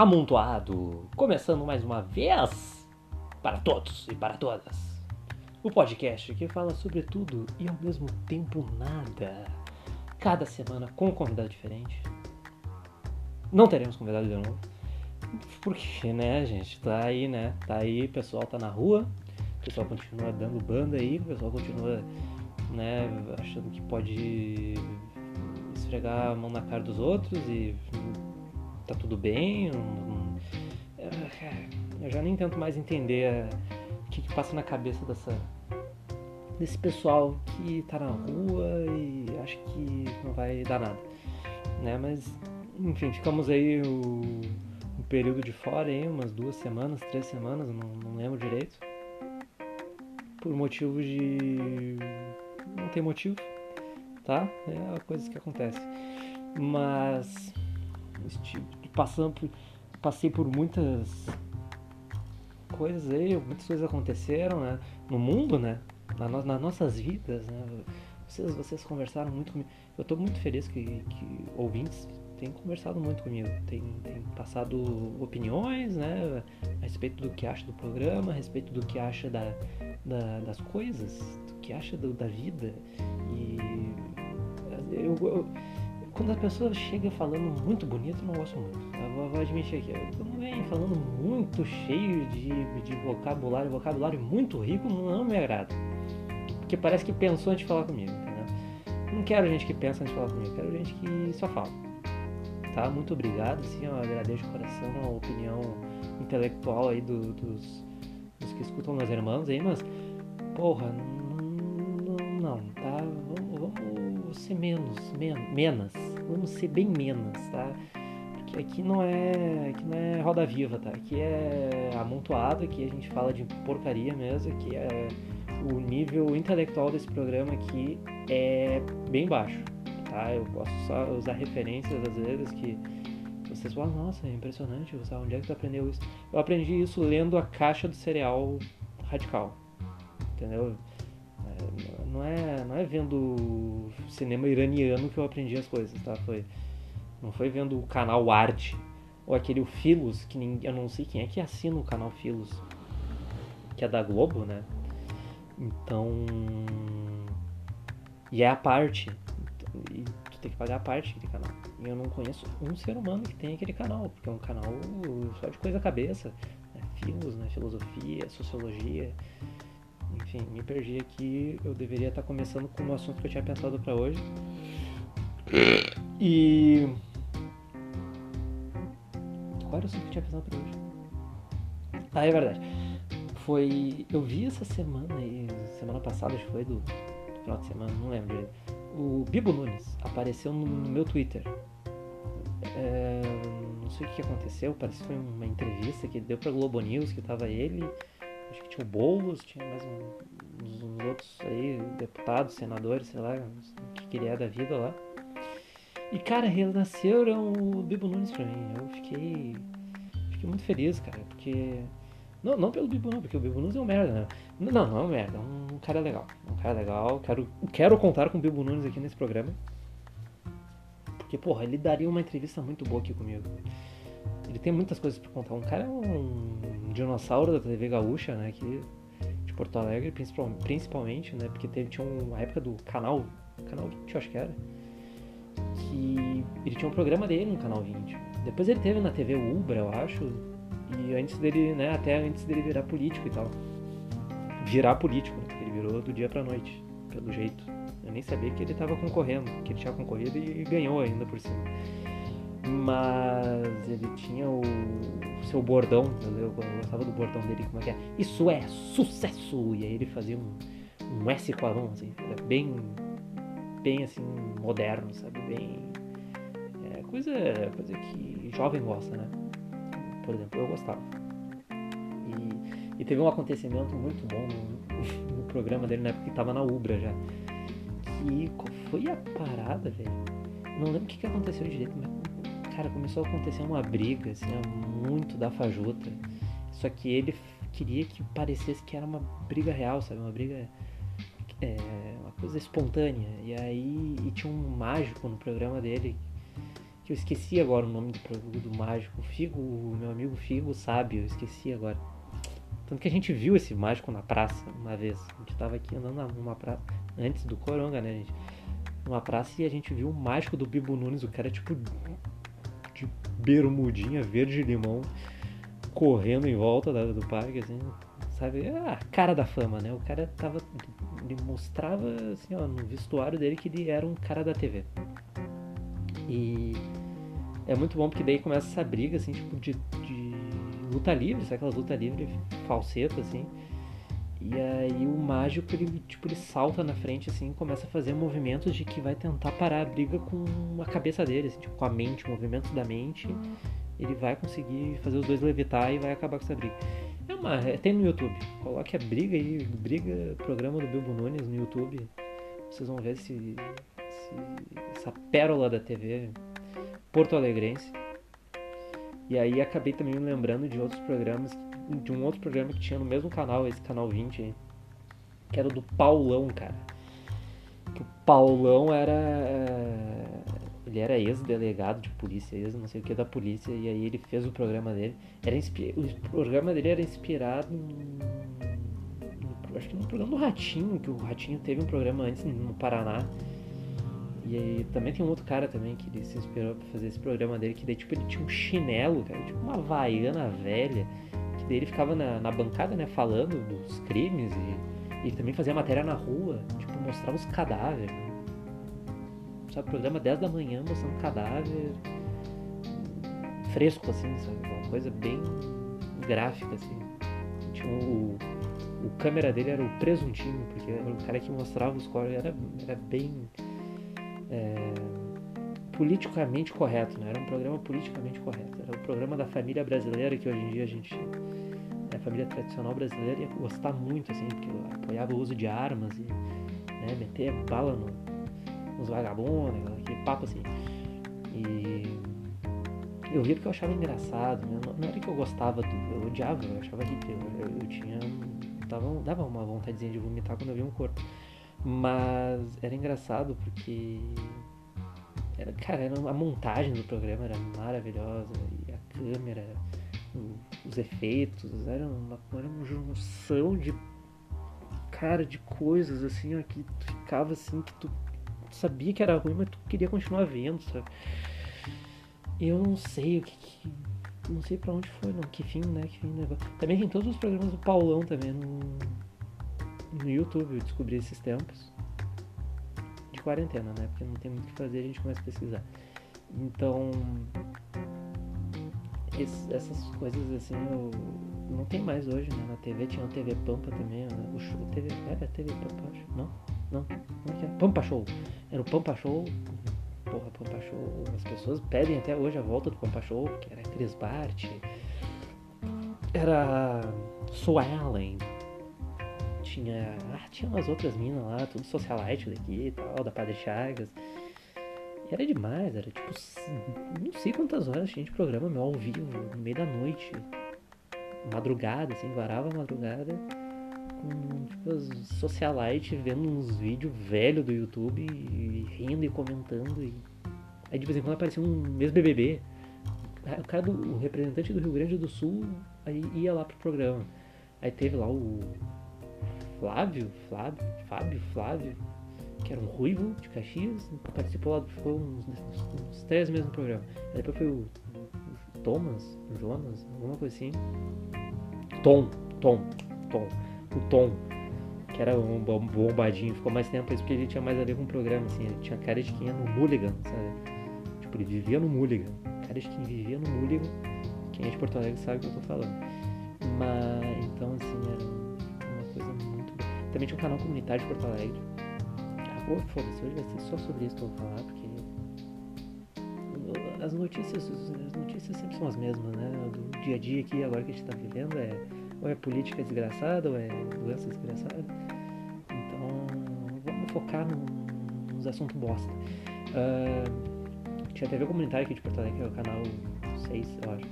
Amontoado, começando mais uma vez para todos e para todas. O podcast que fala sobre tudo e ao mesmo tempo nada. Cada semana com um convidado diferente. Não teremos convidado de novo. Porque, né, gente, tá aí, né? Tá aí, o pessoal tá na rua, o pessoal continua dando banda aí, o pessoal continua, né, achando que pode esfregar a mão na cara dos outros e tá tudo bem. Eu já nem tento mais entender o que, que passa na cabeça dessa, desse pessoal que tá na rua e acha que não vai dar nada. Né? Mas, enfim, ficamos aí o, um período de fora aí, umas duas semanas, três semanas, não, não lembro direito. Por motivos de. não tem motivo, tá? É coisas que acontecem. Mas passando por, passei por muitas coisas aí, muitas coisas aconteceram, né? No mundo, né? Na, nas nossas vidas, né? Vocês, vocês conversaram muito comigo. Eu estou muito feliz que, que ouvintes têm conversado muito comigo, têm, têm passado opiniões, né? A respeito do que acha do programa, a respeito do que acha da, da das coisas, do que acha do, da vida. E eu, eu quando a pessoa chega falando muito bonito, eu não gosto muito. Eu vou, vou admitir aqui. Quando vem falando muito cheio de, de vocabulário, vocabulário muito rico, não me agrada. Porque parece que pensou antes de falar comigo, entendeu? Não quero gente que pensa antes de falar comigo, quero gente que só fala. Tá? Muito obrigado, sim, eu agradeço de coração a opinião intelectual aí do, dos, dos que escutam meus irmãos aí, mas, porra, não, não tá? Vamos, vamos ser menos, men menos vamos ser bem menos, tá? Porque aqui não é, aqui não é roda viva, tá? Aqui é amontoado, aqui a gente fala de porcaria mesmo, que é o nível intelectual desse programa aqui é bem baixo, tá? Eu posso só usar referências às vezes que vocês falam, nossa, é impressionante, onde é que tu aprendeu isso? Eu aprendi isso lendo a caixa do cereal radical, entendeu? Não é, não é vendo cinema iraniano que eu aprendi as coisas, tá? Foi, não foi vendo o canal Arte ou aquele Filos, que ninguém, eu não sei quem é que assina o canal Filos, que é da Globo, né? Então. E é a parte. E tu tem que pagar a parte daquele canal. E eu não conheço um ser humano que tem aquele canal, porque é um canal só de coisa cabeça. Né? Filos, né? Filosofia, sociologia. Enfim, me perdi aqui. Eu deveria estar começando com um assunto que eu tinha pensado para hoje. E. Qual era o assunto que eu tinha pensado pra hoje? Ah, é verdade. Foi. Eu vi essa semana aí, semana passada, acho que foi do, do final de semana, não lembro direito. O Bibo Nunes apareceu no, no meu Twitter. É, não sei o que aconteceu, parece que foi uma entrevista que deu pra Globo News, que tava ele tinha o Boulos, tinha mais uns, uns, outros aí, deputados, senadores, sei lá, que, que ele é da vida lá. E cara, renasceram o Bibo Nunes pra mim. Eu fiquei. Fiquei muito feliz, cara, porque. Não, não pelo Bibo não, porque o Bibo Nunes é um merda, né? Não, não é um merda, é um cara legal. Um cara legal. Quero, quero contar com o Bibo Nunes aqui nesse programa. Porque, porra, ele daria uma entrevista muito boa aqui comigo. Ele tem muitas coisas para contar. Um cara é um dinossauro da TV gaúcha, né? Aqui de Porto Alegre, principalmente, né? Porque teve, tinha uma época do canal, canal 20, eu acho que era, que ele tinha um programa dele no canal 20. Depois ele teve na TV Ubra, eu acho, e antes dele, né? Até antes dele virar político e tal. Virar político, né? Ele virou do dia pra noite, pelo jeito. Eu nem sabia que ele tava concorrendo, que ele tinha concorrido e ganhou ainda por cima mas ele tinha o seu bordão, eu gostava do bordão dele, como é que é? Isso é sucesso! E aí ele fazia um, um S com a mão, assim, bem, bem assim, moderno, sabe? Bem. É, coisa, coisa que jovem gosta, né? Por exemplo, eu gostava. E, e teve um acontecimento muito bom no, no programa dele na época que tava na Ubra já. Que qual foi a parada, velho? Não lembro o que, que aconteceu direito, mas cara, começou a acontecer uma briga, assim, muito da fajuta. Só que ele queria que parecesse que era uma briga real, sabe? Uma briga. É, uma coisa espontânea. E aí e tinha um mágico no programa dele que eu esqueci agora o nome do, do mágico. Figo, meu amigo Figo sabe, eu esqueci agora. Tanto que a gente viu esse mágico na praça uma vez. A gente tava aqui andando numa praça, antes do Coronga, né, gente? Numa praça e a gente viu o mágico do Bibo Nunes, o cara tipo de bermudinha verde limão, correndo em volta da, do parque, assim, sabe? É a cara da fama, né? O cara tava. Ele mostrava, assim, ó, no vestuário dele que ele era um cara da TV. E é muito bom porque daí começa essa briga, assim, tipo, de, de luta livre, sabe aquelas luta livre falseta, assim. E aí o mágico, ele, tipo, ele salta na frente, assim, começa a fazer movimentos de que vai tentar parar a briga com a cabeça dele, assim, tipo, com a mente, movimentos da mente. Ele vai conseguir fazer os dois levitar e vai acabar com essa briga. É uma. É, tem no YouTube. Coloque a briga aí, briga, programa do Bilbo Nunes no YouTube. Vocês vão ver esse, essa pérola da TV porto alegrense. E aí acabei também me lembrando de outros programas, de um outro programa que tinha no mesmo canal, esse canal 20 aí, que era do Paulão, cara. Que o Paulão era. Eh, ele era ex-delegado de polícia, ex não sei o que da polícia, e aí ele fez o programa dele. Era O programa dele era inspirado. Acho que no programa do Ratinho, que o Ratinho teve um programa antes no Paraná e aí, também tem um outro cara também que ele se inspirou pra fazer esse programa dele, que daí tipo ele tinha um chinelo, cara, tipo uma vaiana velha, que daí ele ficava na, na bancada, né, falando dos crimes e, também fazia matéria na rua, tipo, mostrava os cadáveres. Sabe, programa 10 da manhã mostrando cadáver fresco, assim, sabe? Uma coisa bem gráfica, assim. Tinha o, o câmera dele era o presuntinho, porque era o cara que mostrava os corpos, era, era bem é, politicamente correto, né? Era um programa politicamente correto. Era o programa da família brasileira que hoje em dia a gente, né, a família tradicional brasileira ia gostar muito, assim, porque apoiava o uso de armas e né, meter bala no, nos vagabundos, aquele papo assim. E eu via porque eu achava engraçado, né? não, não, era que eu gostava do, eu odiava, eu achava eu, eu, eu tinha, tava, dava uma vontadezinha de vomitar quando eu via um corpo. Mas era engraçado porque. Era, cara, era, a montagem do programa era maravilhosa e a câmera, os efeitos, era uma, era uma junção de. Cara, de coisas assim, ó, que tu ficava assim, que tu sabia que era ruim, mas tu queria continuar vendo, sabe? Eu não sei o que, que não sei para onde foi, não. Que fim, né? Que fim negócio. Também tem todos os programas do Paulão também. Não, no YouTube, eu descobri esses tempos. Quarentena, né? Porque não tem muito o que fazer, a gente começa a pesquisar. Então, esse, essas coisas assim, eu, não tem mais hoje, né? Na TV tinha o TV Pampa também, né? o show, TV, era TV Pampa, acho. Não? Não? Como é é? Pampa Show. Era o Pampa Show. Porra, Pampa Show. As pessoas pedem até hoje a volta do Pampa Show, que era Chris Bart. Era Suellen tinha. Ah, tinha umas outras minas lá, tudo socialite daqui e tal, da Padre Chagas. E era demais, era tipo. Não sei quantas horas tinha de programa meu ao vivo, no meio da noite. Madrugada, assim, varava a madrugada. Com tipo, as socialite vendo uns vídeos velhos do YouTube e rindo e comentando. E... Aí de vez em quando aparecia um ex-BBB. O cara do o representante do Rio Grande do Sul aí ia lá pro programa. Aí teve lá o Flávio, Flávio, Fábio, Flávio, que era um ruivo de Caxias, participou lá, ficou uns, uns, três meses no programa. Aí depois foi o, o Thomas, Jonas, alguma coisa assim. Tom, Tom, Tom, o Tom, que era um bombadinho, ficou mais tempo isso porque ele tinha mais a ver com o programa, assim, ele tinha cara de quem ia no Mulligan, sabe? Tipo, ele vivia no Mulligan, cara de quem vivia no Mulligan, quem é de Porto Alegre sabe o que eu tô falando. Mas, então, assim, era tinha um canal comunitário de Porto Alegre. Ah, foda-se, hoje vai ser só sobre isso que eu vou falar, porque as notícias, as notícias sempre são as mesmas, né? Do dia a dia aqui, agora que a gente tá vivendo, é ou é política desgraçada, ou é doença desgraçada. Então, vamos focar nos assuntos bosta. Uh, tinha a TV comunitária aqui de Porto Alegre, que é o canal 6, eu acho.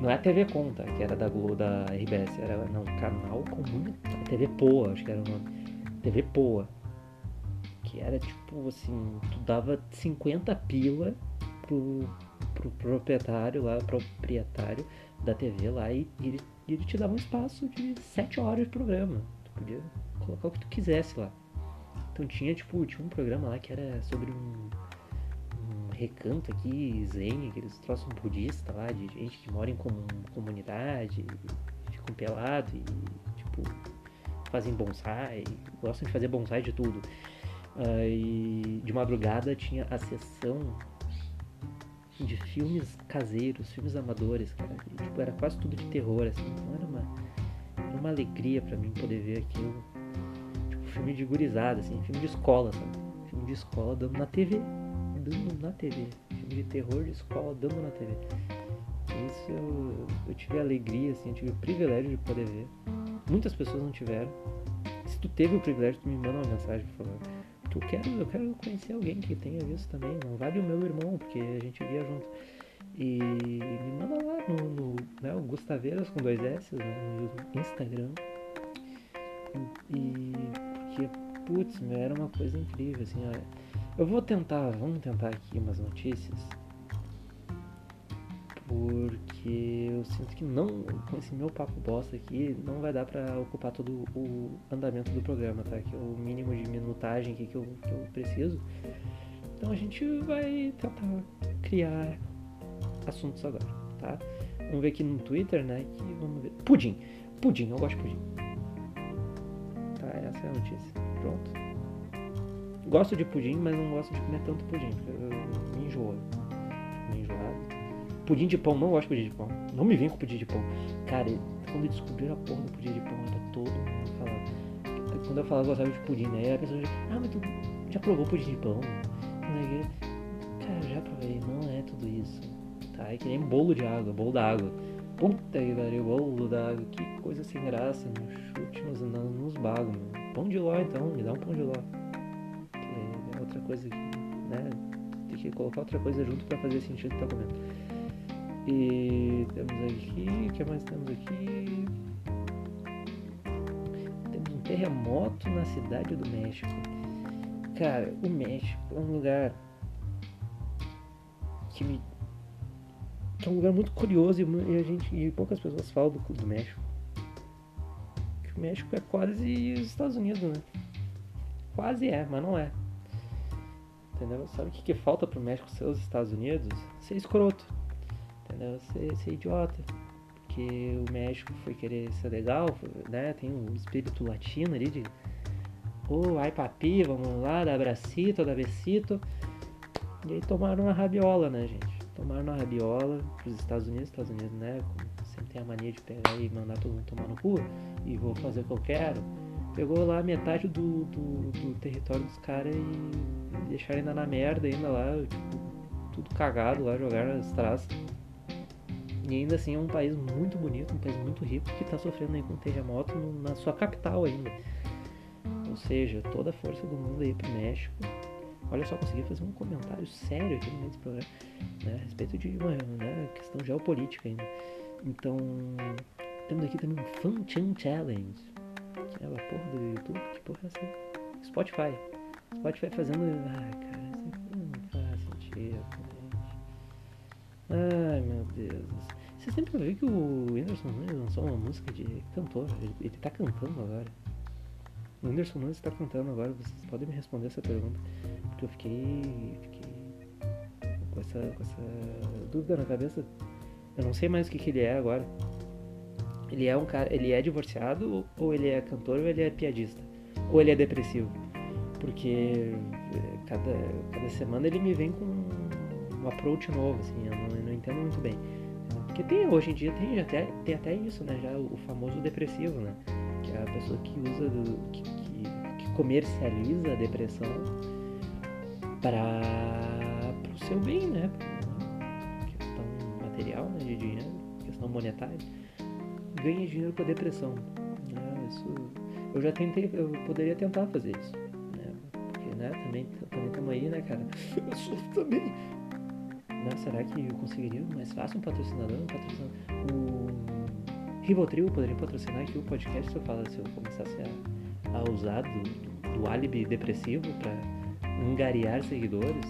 Não é a TV Conta, que era da Globo, da RBS, era não, canal comunitário, TV Poa, acho que era o nome. TV Poa. Que era tipo assim, tu dava 50 pila pro, pro proprietário lá, proprietário da TV lá e, e ele, ele te dava um espaço de 7 horas de programa. Tu podia colocar o que tu quisesse lá. Então tinha, tipo, tinha um programa lá que era sobre um, um recanto aqui, zen, aqueles troços budista lá, de gente que mora em comun, comunidade, ficam pelado e, tipo, fazem bonsai, gostam de fazer bonsai de tudo. Uh, e de madrugada tinha a sessão de filmes caseiros, filmes amadores, cara. E, tipo, era quase tudo de terror, assim. Então era uma, era uma alegria para mim poder ver aquilo. Tipo, filme de gurizada, assim, filme de escola, sabe? Filme de escola dando na TV. Dando na TV. Filme de terror de escola dando na TV. Isso eu, eu tive a alegria, assim, eu tive o privilégio de poder ver. Muitas pessoas não tiveram. Se tu teve o privilégio, tu me manda uma mensagem, por favor eu quero, eu quero conhecer alguém que tenha visto também. Não vale o meu irmão, porque a gente via junto. E me manda lá no, no né, Gustaveiras com dois S, né, no Instagram. E porque, putz, era uma coisa incrível, assim, olha. Eu vou tentar, vamos tentar aqui umas notícias porque eu sinto que não, com esse meu papo bosta aqui, não vai dar para ocupar todo o andamento do programa, tá? Que é o mínimo de minutagem que, eu, que eu preciso. Então a gente vai tentar criar assuntos agora, tá? Vamos ver aqui no Twitter, né? Que vamos ver. Pudim! Pudim, eu gosto de pudim. Tá, essa é a notícia. Pronto. Gosto de pudim, mas não gosto de comer tanto pudim, porque eu me enjoo. Enjoado. Pudim de pão, não gosto de pudim de pão. Não me vem com pudim de pão. Cara, quando descobriram a porra do pudim de pão, era todo mundo falando. Quando eu falava gostava de pudim, né? A pessoa ah, mas tu já provou pudim de pão? Cara, já provei, não é tudo isso. Tá? É que nem bolo de água, bolo da água. Puta que pariu, bolo da água, que coisa sem graça, meu. Chute nos, nos bagos, meu. Pão de ló então, me dá um pão de ló. Que é outra coisa que, né? Tem que colocar outra coisa junto pra fazer sentido que tá comendo. E temos aqui, o que mais temos aqui? Temos um terremoto na cidade do México. Cara, o México é um lugar que me que é um lugar muito curioso e a gente e poucas pessoas falam do, do México. Que o México é quase os Estados Unidos, né? Quase é, mas não é. Entendeu? Sabe o que, que falta pro México ser os Estados Unidos? Ser escroto entendeu? Ser, ser idiota. Porque o México foi querer ser legal, né? Tem um espírito latino ali de. Oh, ai papi, vamos lá, dá abracito, dá besito. E aí tomaram uma rabiola, né, gente? Tomaram uma rabiola pros Estados Unidos, Estados Unidos, né? Sempre tem a mania de pegar e mandar todo mundo tomar no cu e vou fazer o que eu quero. Pegou lá metade do, do, do território dos caras e deixaram ainda na merda, ainda lá, tipo, tudo cagado lá, jogaram as traças. E ainda assim é um país muito bonito, um país muito rico que está sofrendo aí com terremoto na sua capital ainda. Ou seja, toda a força do mundo aí pro México. Olha só, consegui fazer um comentário sério aqui no meio desse programa, né, a respeito de uma né, questão geopolítica ainda. Então, temos aqui também um Fun Chan Challenge, que é porra do YouTube, que porra é essa? Spotify. Spotify fazendo. Ai, cara, Ai meu Deus. Você sempre viu que o Whindersson Nunes lançou uma música de cantor. Ele, ele tá cantando agora. O Whindersson Nunes tá cantando agora. Vocês podem me responder essa pergunta. Porque eu fiquei. fiquei com essa, com essa dúvida na cabeça. Eu não sei mais o que, que ele é agora. Ele é um cara. Ele é divorciado ou ele é cantor ou ele é piadista? Ou ele é depressivo? Porque eh, cada, cada semana ele me vem com um approach novo, assim, eu não, eu não entendo muito bem. Porque tem, hoje em dia tem até, tem até isso, né? Já o, famoso depressivo, né? Que é a pessoa que usa, do, que, que, que comercializa a depressão para o seu bem, né? Questão material, né? De dinheiro, questão monetária. Ganha dinheiro com a depressão. Né? Isso, eu já tentei, eu poderia tentar fazer isso. Né? Porque, né? Também estamos aí, né, cara? Eu sofro também né? Será que eu conseguiria mais fácil um patrocinador? Um patrocinador? O Rivotril poderia patrocinar aqui o podcast se eu, falasse, se eu começasse a, a usar do, do álibi depressivo para angariar seguidores?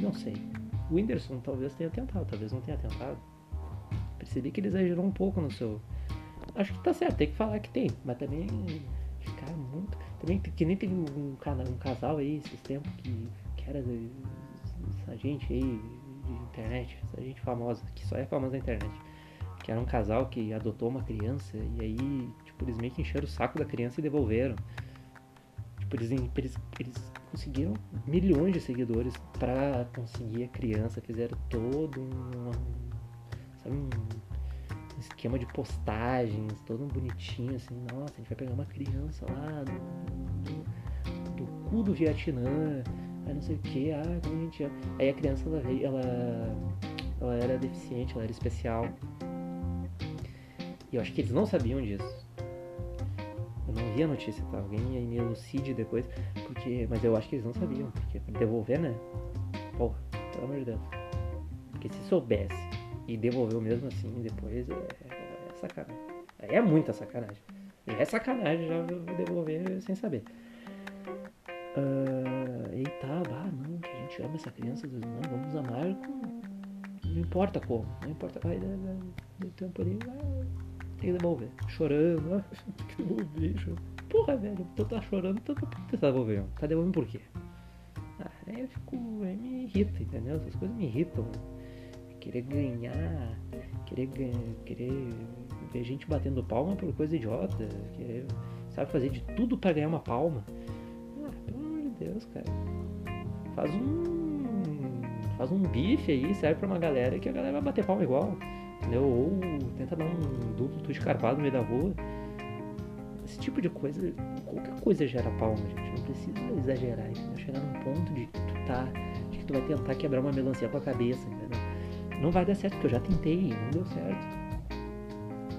Não sei. O Whindersson talvez tenha tentado, talvez não tenha tentado. Percebi que ele exagerou um pouco no seu. Acho que tá certo, tem que falar que tem, mas também ficar muito. Também que nem teve um, um casal aí esses tempos que, que era essa gente aí de internet, essa gente famosa, que só é famosa na internet. Que era um casal que adotou uma criança e aí, tipo, eles meio que encheram o saco da criança e devolveram. Tipo, eles, eles, eles conseguiram milhões de seguidores para conseguir a criança, fizeram todo um, sabe, um esquema de postagens, todo um bonitinho, assim, nossa, a gente vai pegar uma criança lá do, do, do cu do Vietnã, aí não sei o que, ah, como a gente ama. Aí a criança, ela, ela, ela era deficiente, ela era especial. E eu acho que eles não sabiam disso não vi a notícia, tá? Alguém aí me elucide depois, porque. Mas eu acho que eles não sabiam, porque pra devolver, né? Porra, pelo amor de Deus. Porque se soubesse e devolveu mesmo assim depois, é, é sacanagem. É muita sacanagem. É sacanagem já devolver sem saber. Uh, eita, ah, não, que a gente ama essa criança, não, vamos amar com. Não importa como, não importa. Vai, deu tempo ali, vai tem que devolver. Chorando, ah, que devolver. Chorando. Porra, velho, tu tá chorando, tu tá, devolvendo. Tá devolvendo por quê? Ah, aí eu fico. Aí me irrita, entendeu? Essas coisas me irritam. Querer ganhar, querer ganhar, querer ver gente batendo palma por coisa idiota, querer, sabe, fazer de tudo pra ganhar uma palma. Deus, cara. Faz um. Faz um bife aí, serve pra uma galera que a galera vai bater palma igual entendeu? Ou tenta dar um duplo twist carpado no meio da rua. Esse tipo de coisa, qualquer coisa gera palma, gente. Não precisa exagerar, entendeu? Chegar num ponto de que tu tá, de que tu vai tentar quebrar uma melancia com a cabeça, entendeu? Não vai dar certo, porque eu já tentei, não deu certo.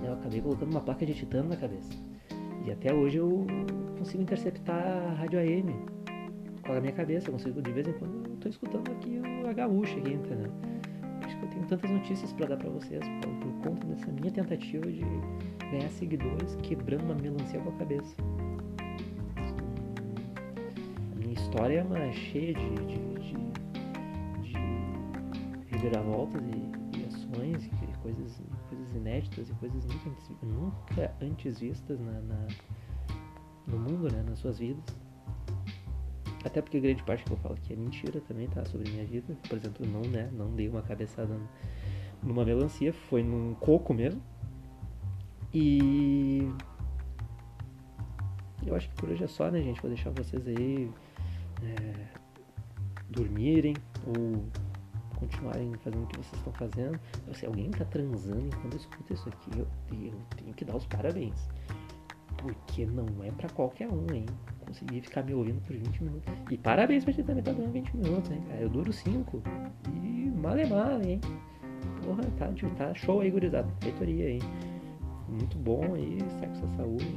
Eu acabei colocando uma placa de titânio na cabeça. E até hoje eu consigo interceptar a rádio AM com a minha cabeça. Eu consigo, de vez em quando, eu tô escutando aqui o gaúcha aqui, entendeu? que eu tenho tantas notícias para dar para vocês por, por, conta dessa minha tentativa de ganhar seguidores quebrando uma melancia com a cabeça. A minha história é uma cheia de, de, de, de reviravoltas e, e ações e coisas, coisas inéditas e coisas nunca antes, nunca antes vistas na, na, no mundo, né, nas suas vidas. Até porque grande parte que eu falo aqui é mentira também, tá? Sobre minha vida. Por exemplo, não, né? Não dei uma cabeçada numa melancia, foi num coco mesmo. E eu acho que por hoje é só, né, gente? Vou deixar vocês aí é, dormirem ou continuarem fazendo o que vocês estão fazendo. Se alguém tá transando enquanto escuta isso aqui, eu, eu tenho que dar os parabéns. Porque não é para qualquer um, hein? Conseguir ficar me ouvindo por 20 minutos. E parabéns pra ti também tá dando 20 minutos, hein, cara? Eu duro 5. E male male, hein? Porra, tá, tá show aí, gurizada. Feitoria aí. Muito bom aí, sexo à saúde.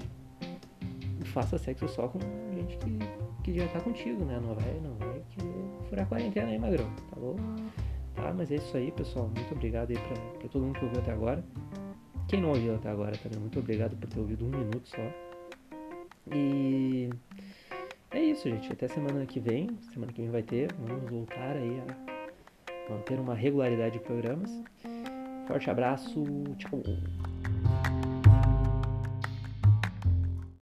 E faça sexo só com gente que, que já tá contigo, né? Não vai, não vai querer furar a quarentena aí, magrão, tá bom? Tá, mas é isso aí, pessoal. Muito obrigado aí pra, pra todo mundo que ouviu até agora. Quem não ouviu até agora também, muito obrigado por ter ouvido um minuto só. E é isso, gente. Até semana que vem. Semana que vem vai ter. Vamos voltar aí a manter uma regularidade de programas. Forte abraço. Tchau.